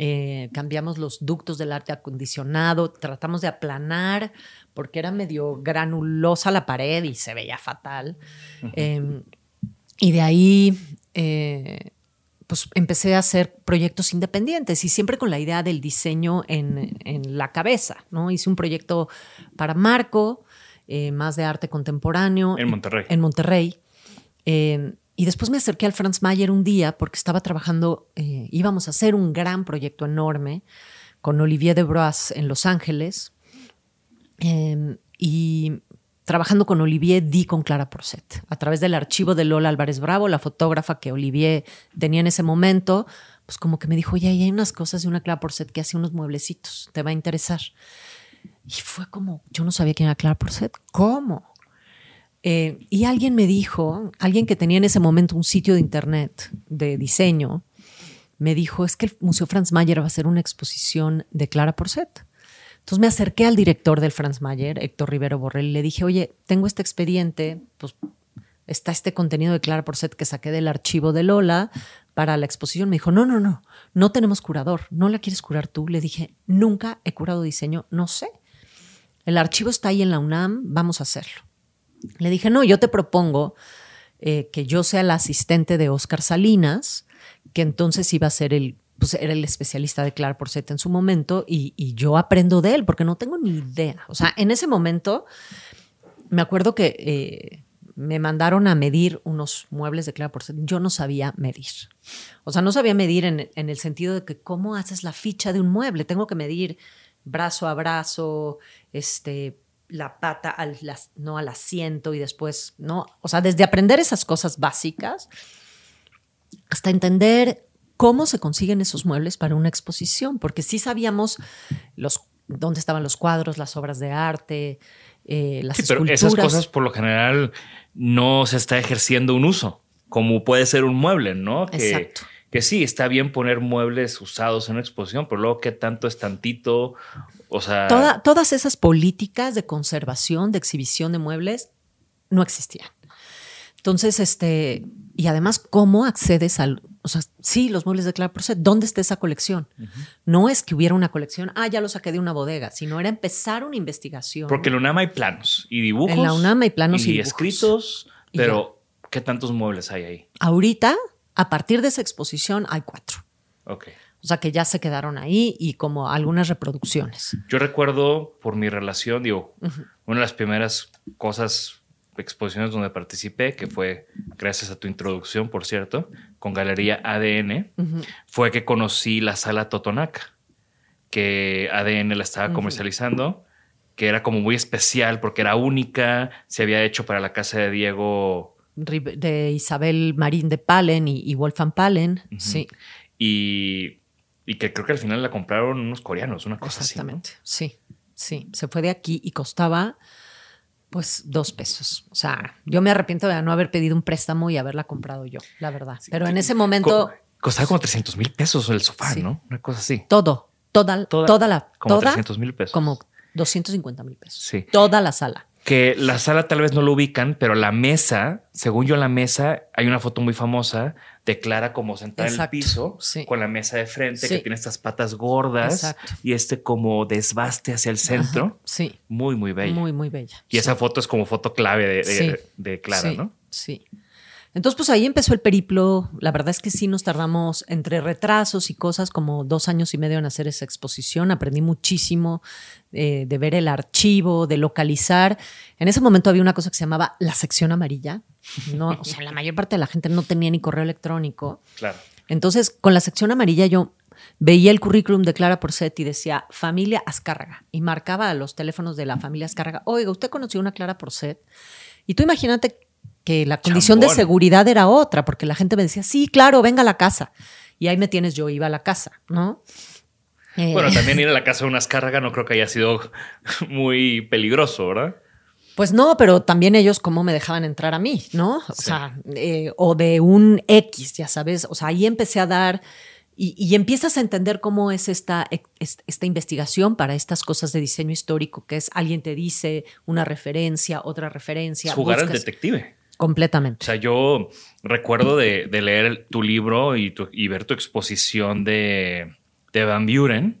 eh, cambiamos los ductos del arte acondicionado, tratamos de aplanar porque era medio granulosa la pared y se veía fatal. Uh -huh. eh, y de ahí. Eh, pues empecé a hacer proyectos independientes y siempre con la idea del diseño en, en la cabeza, ¿no? Hice un proyecto para Marco, eh, más de arte contemporáneo. En Monterrey. En Monterrey. Eh, y después me acerqué al Franz Mayer un día porque estaba trabajando, eh, íbamos a hacer un gran proyecto enorme con Olivier de Broas en Los Ángeles. Em, y trabajando con Olivier di con Clara Porcet. A través del archivo de Lola Álvarez Bravo, la fotógrafa que Olivier tenía en ese momento, pues como que me dijo, oye, hay unas cosas de una Clara Porcet que hace unos mueblecitos, te va a interesar. Y fue como, yo no sabía quién era Clara Porcet. ¿Cómo? Eh, y alguien me dijo, alguien que tenía en ese momento un sitio de internet de diseño, me dijo, es que el Museo Franz Mayer va a hacer una exposición de Clara Porcet. Entonces me acerqué al director del Franz Mayer, Héctor Rivero Borrell, y le dije, oye, tengo este expediente, pues está este contenido de Clara Porcet que saqué del archivo de Lola para la exposición. Me dijo, no, no, no, no tenemos curador, no la quieres curar tú. Le dije, nunca he curado diseño, no sé. El archivo está ahí en la UNAM, vamos a hacerlo. Le dije, no, yo te propongo eh, que yo sea la asistente de Oscar Salinas, que entonces iba a ser el pues era el especialista de Clara Porcet en su momento y, yo aprendo de él porque no tengo ni idea. O sea, en ese momento me acuerdo que eh, me mandaron a medir unos muebles de Clara Porcet. Yo no sabía medir. O sea, no sabía medir en, el sentido de que cómo haces la ficha de un mueble. Tengo que medir brazo a brazo, este, la pata al, no al asiento y después, ¿no? O sea, desde aprender esas cosas básicas hasta entender cómo se consiguen esos muebles para una exposición, porque sí sabíamos los, dónde estaban los cuadros, las obras de arte, eh, las sí, pero esculturas. esas cosas por lo general no se está ejerciendo un uso, como puede ser un mueble, ¿no? Que, Exacto. Que sí, está bien poner muebles usados en una exposición, pero luego qué tanto es tantito, o sea... Toda, todas esas políticas de conservación, de exhibición de muebles, no existían. Entonces, este, y además, ¿cómo accedes al, o sea, sí, los muebles de Clara Porcet. ¿Dónde está esa colección? No es que hubiera una colección, ah, ya lo saqué de una bodega, sino era empezar una investigación. Porque en la UNAM hay planos y dibujos. En la UNAM hay planos y, y dibujos. escritos, Y pero ¿qué tantos muebles hay ahí? Ahorita, a partir de esa exposición, hay cuatro. Ok. O sea, que ya se quedaron ahí y como algunas reproducciones. Yo recuerdo por mi relación, digo, una de las primeras cosas, exposiciones donde participé, que fue gracias a tu introducción, por cierto, con Galería ADN, fue que conocí la sala Totonaca, que ADN la estaba comercializando, que era como muy especial porque era única, se había hecho para la casa de Diego De Isabel Marín de Palen y, y Wolfgang Palen. Sí, y, y que creo que al final la compraron unos coreanos, una cosa así. ¿no? exactamente. Sí, sí. Se fue de aquí y costaba pues dos pesos. O sea, yo me arrepiento de no haber pedido un préstamo y haberla comprado yo, la verdad. Pero en ese momento, Co- costaba como 300 mil pesos el sofá, Sí. ¿no? Una cosa así. todo, toda, Toda- toda, la, como toda, 300 mil pesos. como 250 mil pesos. Sí. Toda la sala. Que la sala tal vez no lo ubican, pero la mesa, según yo la mesa, hay una foto muy famosa de Clara como sentada en el piso, sí. con la mesa de frente, Sí. que tiene estas patas gordas Exacto. y este como desbaste hacia el centro. Ajá, Sí, Muy, muy bella. muy, muy bella. y esa foto es como foto clave de, de- Clara, ¿no? Sí. Entonces, pues ahí empezó el periplo. La verdad es que sí nos tardamos entre retrasos y cosas como dos años y medio en hacer esa exposición. Aprendí muchísimo eh, de ver el archivo, de localizar. En ese momento había una cosa que se llamaba la sección amarilla. No, o sea, la mayor parte de la gente no tenía ni correo electrónico. Claro. Entonces, con la sección amarilla yo veía el currículum de Clara Porcet y decía familia Azcárraga y marcaba a los teléfonos de la familia Azcárraga. Oiga, ¿usted conoció una Clara Porcet? Y tú imagínate que la condición de seguridad era otra, porque la gente me decía, sí, claro, venga a la casa. Y ahí me tienes, yo iba a la casa, ¿no? Eh, Bueno, también ir a la casa de una escárraga no creo que haya sido muy peligroso, ¿verdad? Pues no, pero también ellos cómo me dejaban entrar a mí, ¿no? O Sí. sea, eh, o de un X, ya sabes. O sea, ahí empecé a dar y, y empiezas a entender cómo es esta, es- esta investigación para estas cosas de diseño histórico, que es alguien te dice una referencia, otra referencia. Jugar al buscas- detective. O Completamente. sea, yo recuerdo de, de leer tu libro y, tu- y ver tu exposición de, de Van Buren,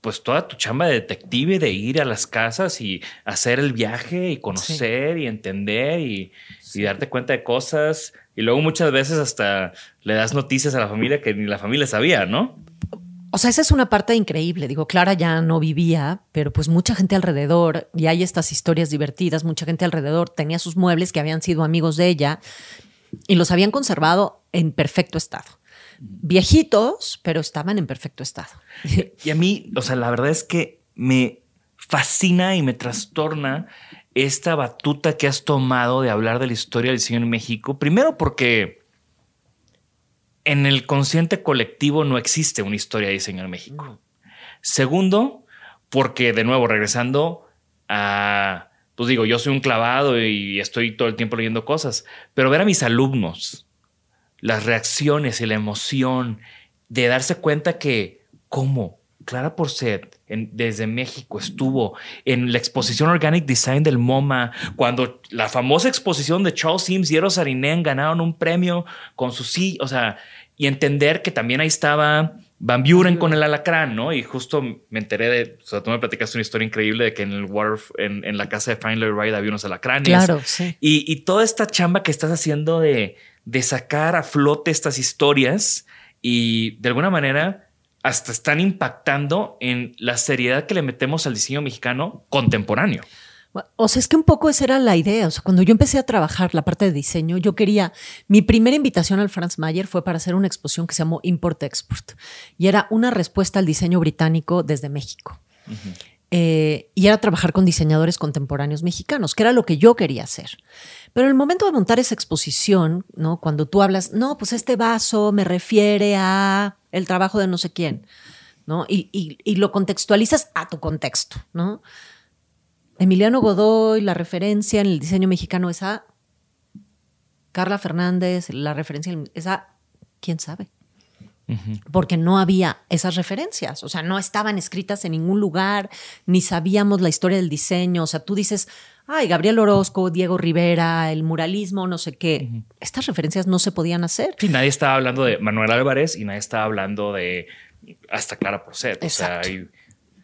pues toda tu chamba de detective, de ir a las casas y hacer el viaje y conocer y entender y, y darte cuenta de cosas. Y luego muchas veces hasta le das noticias a la familia que ni la familia sabía, ¿no? O sea, esa es una parte increíble. Digo, Clara ya no vivía, pero pues mucha gente alrededor, y hay estas historias divertidas, mucha gente alrededor tenía sus muebles que habían sido amigos de ella y los habían conservado en perfecto estado. Viejitos, pero estaban en perfecto estado. Y a mí, o sea, la verdad es que me fascina y me trastorna esta batuta que has tomado de hablar de la historia del diseño en México. Primero porque en el consciente colectivo no existe una historia de diseño en México. Segundo, porque de nuevo, regresando a, pues digo, yo soy un clavado y estoy todo el tiempo leyendo cosas, pero ver a mis alumnos, las reacciones y la emoción de darse cuenta que, ¿cómo? Clara Porcet en- desde México estuvo en la exposición Organic Design del MoMA, cuando la famosa exposición de Charles Sims y Eros Arinen ganaron un premio con su sí, o sea, y entender que también ahí estaba Van Buren con el alacrán, ¿no? Y justo me enteré de, o sea, tú me platicaste una historia increíble de que en el Wharf, en, en la casa de Fine Lloyd Wright había unos alacranes. Claro, sí. Y, y toda esta chamba que estás haciendo de, de sacar a flote estas historias y de alguna manera hasta están impactando en la seriedad que le metemos al diseño mexicano contemporáneo. O sea, es que un poco esa era la idea. O sea, cuando yo empecé a trabajar la parte de diseño, yo quería. Mi primera invitación al Franz Mayer fue para hacer una exposición que se llamó Import-Export. Y era una respuesta al diseño británico desde México. Eh, y era trabajar con diseñadores contemporáneos mexicanos, que era lo que yo quería hacer. Pero en el momento de montar esa exposición, ¿no? Cuando tú hablas, no, pues este vaso me refiere a el trabajo de no sé quién, ¿no? Y, y- y lo contextualizas a tu contexto, ¿no? Emiliano Godoy, la referencia en el diseño mexicano es a Carla Fernández, la referencia es a quién sabe. Porque no había esas referencias, o sea, no estaban escritas en ningún lugar, ni sabíamos la historia del diseño. O sea, tú dices, ay, Gabriel Orozco, Diego Rivera, el muralismo, no sé qué. Estas referencias no se podían hacer. Sí, nadie estaba hablando de Manuel Álvarez y nadie estaba hablando de hasta Clara Porcet. O sea, y,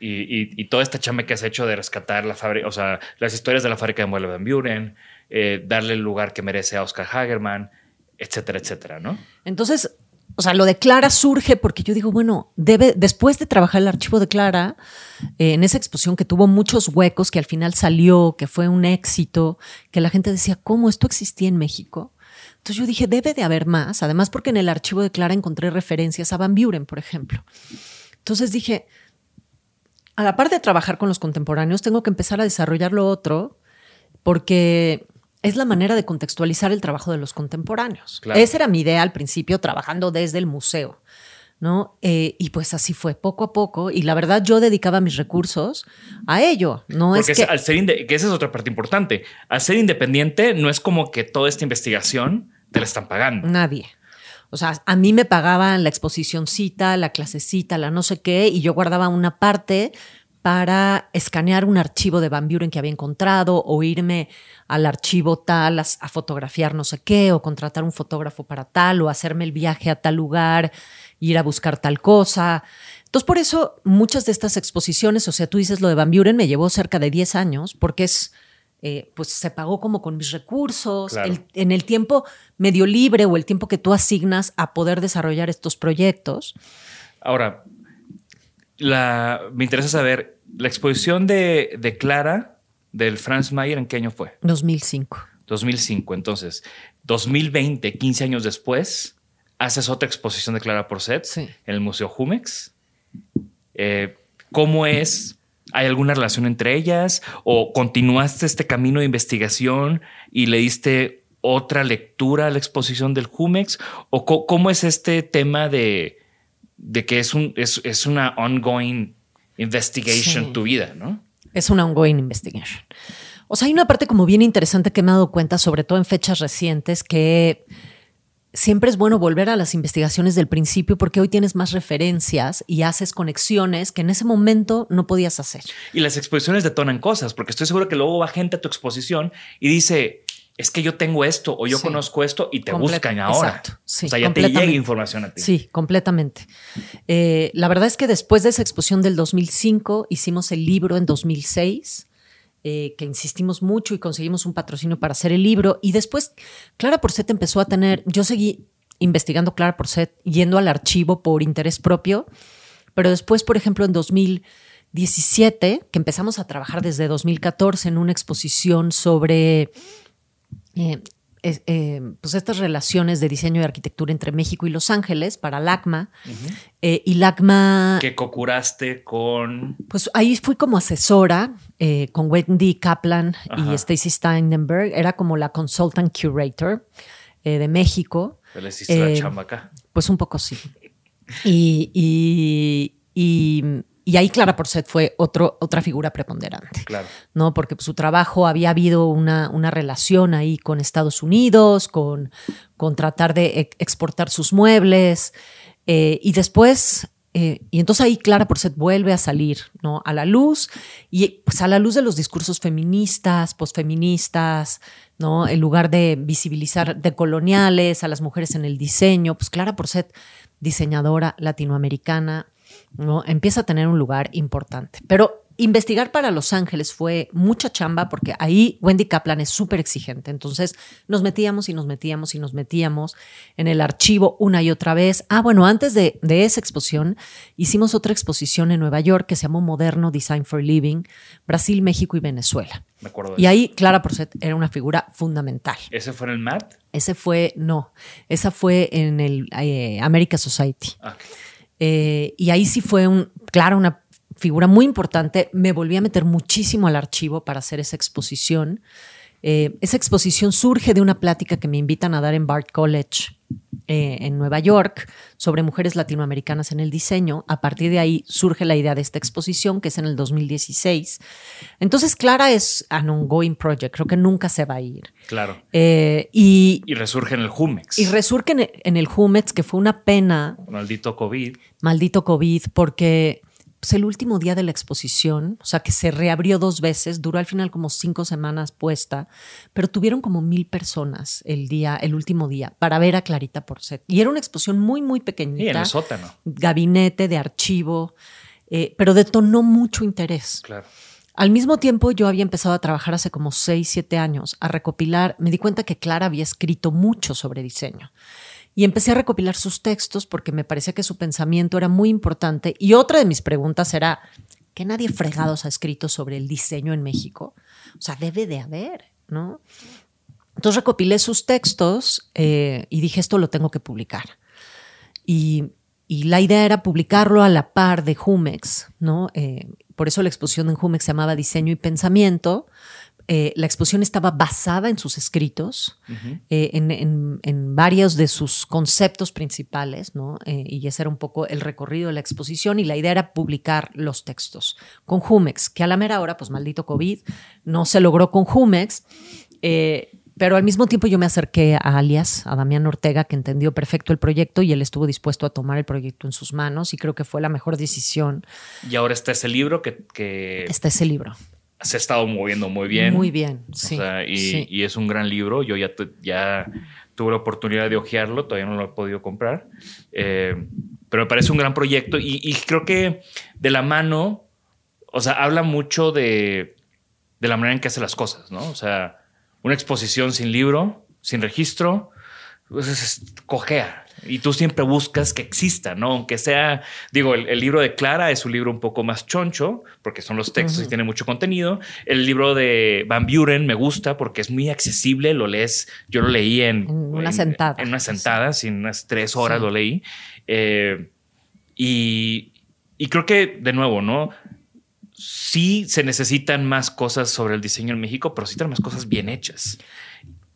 y, y, toda esta chamba que has hecho de rescatar la fábrica, o sea, las historias de la fábrica de muebles Van Buren, eh, darle el lugar que merece a Oscar Hagerman, etcétera, etcétera, ¿no? Entonces, o sea, lo de Clara surge porque yo digo, bueno, debe, después de trabajar el archivo de Clara, eh, en esa exposición que tuvo muchos huecos, que al final salió, que fue un éxito, que la gente decía, ¿cómo esto existía en México? Entonces yo dije, debe de haber más, además porque en el archivo de Clara encontré referencias a Van Buren, por ejemplo. Entonces dije, a la par de trabajar con los contemporáneos, tengo que empezar a desarrollar lo otro, porque es la manera de contextualizar el trabajo de los contemporáneos. Esa era mi idea al principio, trabajando desde el museo. ¿no? Eh, y pues así fue, poco a poco. Y la verdad, yo dedicaba mis recursos a ello. No Porque es que, al ser que esa es otra parte importante. Al ser independiente, no es como que toda esta investigación te la están pagando. Nadie. O sea, a mí me pagaban la exposicióncita, la clasecita, la no sé qué, y yo guardaba una parte para escanear un archivo de Van Buren que había encontrado o irme al archivo tal a, fotografiar no sé qué o contratar un fotógrafo para tal o hacerme el viaje a tal lugar, ir a buscar tal cosa. Entonces, por eso muchas de estas exposiciones, o sea, tú dices lo de Van Buren, me llevó cerca de 10 años porque es, eh, pues se pagó como con mis recursos, en el tiempo medio libre o el tiempo que tú asignas a poder desarrollar estos proyectos. Ahora, la, me interesa saber, la exposición de, de Clara del Franz Mayer, ¿en qué año fue? 2005. 2005, entonces, 2020, 15 años después, haces otra exposición de Clara Porcet en el Museo Jumex. Eh, ¿Cómo es? ¿Hay alguna relación entre ellas? ¿O continuaste este camino de investigación y le diste otra lectura a la exposición del Jumex? ¿O cómo es este tema de, de que es, un, es, es una ongoing investigation tu vida, ¿no? Es una ongoing investigation. O sea, hay una parte como bien interesante que me he dado cuenta, sobre todo en fechas recientes, que siempre es bueno volver a las investigaciones del principio porque hoy tienes más referencias y haces conexiones que en ese momento no podías hacer. Y las exposiciones detonan cosas, porque estoy seguro que luego va gente a tu exposición y dice, es que yo tengo esto o yo conozco esto y te buscan ahora. o sea, ya te llega información a ti. Sí, completamente. Eh, la verdad es que después de esa exposición del 2005 hicimos el libro en 2006. Eh, que insistimos mucho y conseguimos un patrocinio para hacer el libro. Y después Clara Porcet empezó a tener, yo seguí investigando Clara Porcet, yendo al archivo por interés propio, pero después, por ejemplo, en 2017, que empezamos a trabajar desde 2014 en una exposición sobre eh, eh, pues estas relaciones de diseño y arquitectura entre México y Los Ángeles para LACMA. Eh, y LACMA... Que cocuraste con... Pues ahí fui como asesora con Wendy Kaplan y Stacy Steinenberg. Era como la consultant curator de México. ¿Le hiciste la chamba acá? Pues un poco sí. y, y y ahí Clara Porcet fue otro, otra figura preponderante. Claro. ¿no? Porque su trabajo había habido una, una relación ahí con Estados Unidos, con, con tratar de exportar sus muebles. Eh, y después, eh, y entonces ahí Clara Porcet vuelve a salir ¿no? a la luz, y pues a la luz de los discursos feministas, posfeministas, ¿no? En lugar de visibilizar decoloniales a las mujeres en el diseño, pues Clara Porcet, diseñadora latinoamericana, ¿no? Empieza a tener un lugar importante. Pero investigar para Los Ángeles fue mucha chamba porque ahí Wendy Kaplan es súper exigente. Entonces nos metíamos y nos metíamos y nos metíamos en el archivo una y otra vez. Ah, bueno, antes de, esa exposición hicimos otra exposición en Nueva York que se llamó Moderno Design for Living, Brasil, México y Venezuela. Me acuerdo y ahí Clara Porcet era una figura fundamental. ¿Ese fue en el MAT? Ese fue, no, esa fue en el eh, America Society. Ah, eh, y ahí sí fue, un, claro, una figura muy importante. Me volví a meter muchísimo al archivo para hacer esa exposición. Eh, esa exposición surge de una plática que me invitan a dar en Bard College eh, en Nueva York sobre mujeres latinoamericanas en el diseño. A partir de ahí surge la idea de esta exposición, que es en el 2016. Entonces, Clara es an ongoing project, creo que nunca se va a ir. Claro. Eh, y, y, resurge en el Jumex. Y resurge en el, en el Jumex, que fue una pena. Maldito COVID. Maldito COVID, porque pues, el último día de la exposición, o sea, que se reabrió dos veces, duró al final como cinco semanas puesta, pero tuvieron como mil personas el día, el último día, para ver a Clarita Porcet. Y era una exposición muy, muy pequeñita. Y en el sótano. Gabinete de archivo, eh, pero detonó mucho interés. Claro. Al mismo tiempo, yo había empezado a trabajar hace como seis, siete años, a recopilar, me di cuenta que Clara había escrito mucho sobre diseño. Y empecé a recopilar sus textos porque me parecía que su pensamiento era muy importante. Y otra de mis preguntas era, ¿que nadie fregados ha escrito sobre el diseño en México? O sea, debe de haber, ¿no? Entonces recopilé sus textos eh, y dije, esto lo tengo que publicar. Y, y, la idea era publicarlo a la par de Jumex, ¿no? Eh, por eso la exposición en Jumex se llamaba Diseño y Pensamiento, eh, la exposición estaba basada en sus escritos, eh, en, varios de sus conceptos principales, ¿no? Eh, y ese era un poco el recorrido de la exposición y la idea era publicar los textos con Jumex, que a la mera hora, pues maldito COVID, no se logró con Jumex. pero al mismo tiempo yo me acerqué a Alias, a Damián Ortega, que entendió perfecto el proyecto y él estuvo dispuesto a tomar el proyecto en sus manos y creo que fue la mejor decisión. Y ahora está ese libro que... que... Está ese libro se ha estado moviendo muy bien. Muy bien, sí. y, es un gran libro. Yo ya, ya tuve la oportunidad de hojearlo, todavía no lo he podido comprar. Eh, pero me parece un gran proyecto y, creo que de la mano, o sea, habla mucho de, de la manera en que hace las cosas, ¿no? O sea, una exposición sin libro, sin registro, pues es, cojea. Y tú siempre buscas que exista, ¿no? Aunque sea, digo, el, libro de Clara es un libro un poco más choncho, porque son los textos y tiene mucho contenido. El libro de Van Buren me gusta porque es muy accesible, lo lees, yo lo leí en, una sentada. En una sentada, sin unas tres horas lo leí. Eh, y, y creo que, de nuevo, ¿no? Sí se necesitan más cosas sobre el diseño en México, pero sí necesitan más cosas bien hechas.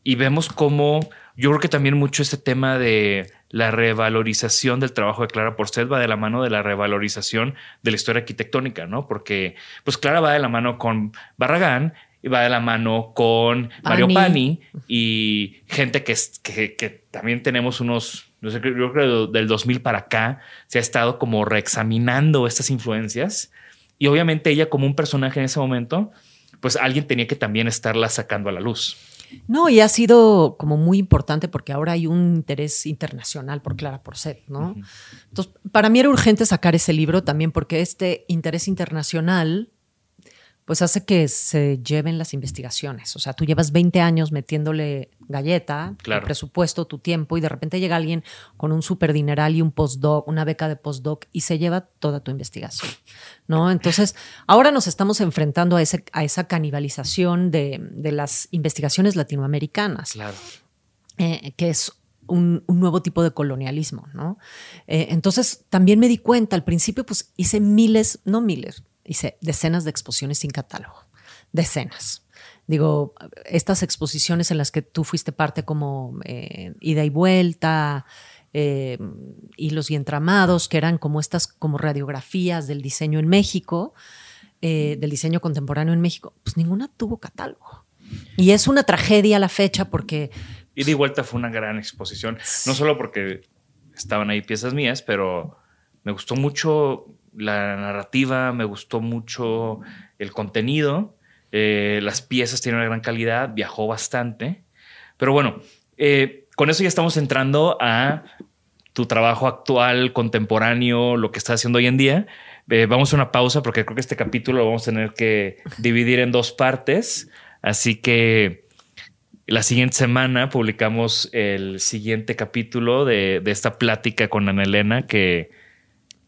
Y vemos cómo yo creo que también mucho este tema de la revalorización del trabajo de Clara Porcel va de la mano de la revalorización de la historia arquitectónica, ¿no? Porque pues Clara va de la mano con Barragán y va de la mano con Mario Pani y gente que, que, que también tenemos unos, no sé, yo creo que del 2000 para acá se ha estado como reexaminando estas influencias y obviamente ella como un personaje en ese momento, pues alguien tenía que también estarla sacando a la luz. No, y ha sido como muy importante porque ahora hay un interés internacional por Clara Porcet, ¿no? Entonces, para mí era urgente sacar ese libro también porque este interés internacional pues hace que se lleven las investigaciones. O sea, tú llevas 20 años metiéndole galleta, tu presupuesto, tu tiempo, y de repente llega alguien con un super dineral y un postdoc, una beca de postdoc, y se lleva toda tu investigación. ¿no? Entonces, ahora nos estamos enfrentando a, ese, a esa canibalización de, las investigaciones latinoamericanas. Claro. Eh, que es un, nuevo tipo de colonialismo, ¿no? Eh, entonces, también me di cuenta, al principio, pues hice miles, no miles, hice decenas de exposiciones sin catálogo, decenas. Digo, estas exposiciones en las que tú fuiste parte como eh, ida y vuelta, eh, hilos y entramados, que eran como estas como radiografías del diseño en México, eh, del diseño contemporáneo en México, pues ninguna tuvo catálogo. Y es una tragedia a la fecha porque... Ida y vuelta fue una gran exposición, no solo porque estaban ahí piezas mías, pero me gustó mucho la narrativa, me gustó mucho el contenido, eh, las piezas tienen una gran calidad, viajó bastante, pero bueno, eh, con eso ya estamos entrando a tu trabajo actual, contemporáneo, lo que estás haciendo hoy en día. Eh, vamos a una pausa porque creo que este capítulo lo vamos a tener que dividir en dos partes, así que la siguiente semana publicamos el siguiente capítulo de, de esta plática con Ana Elena que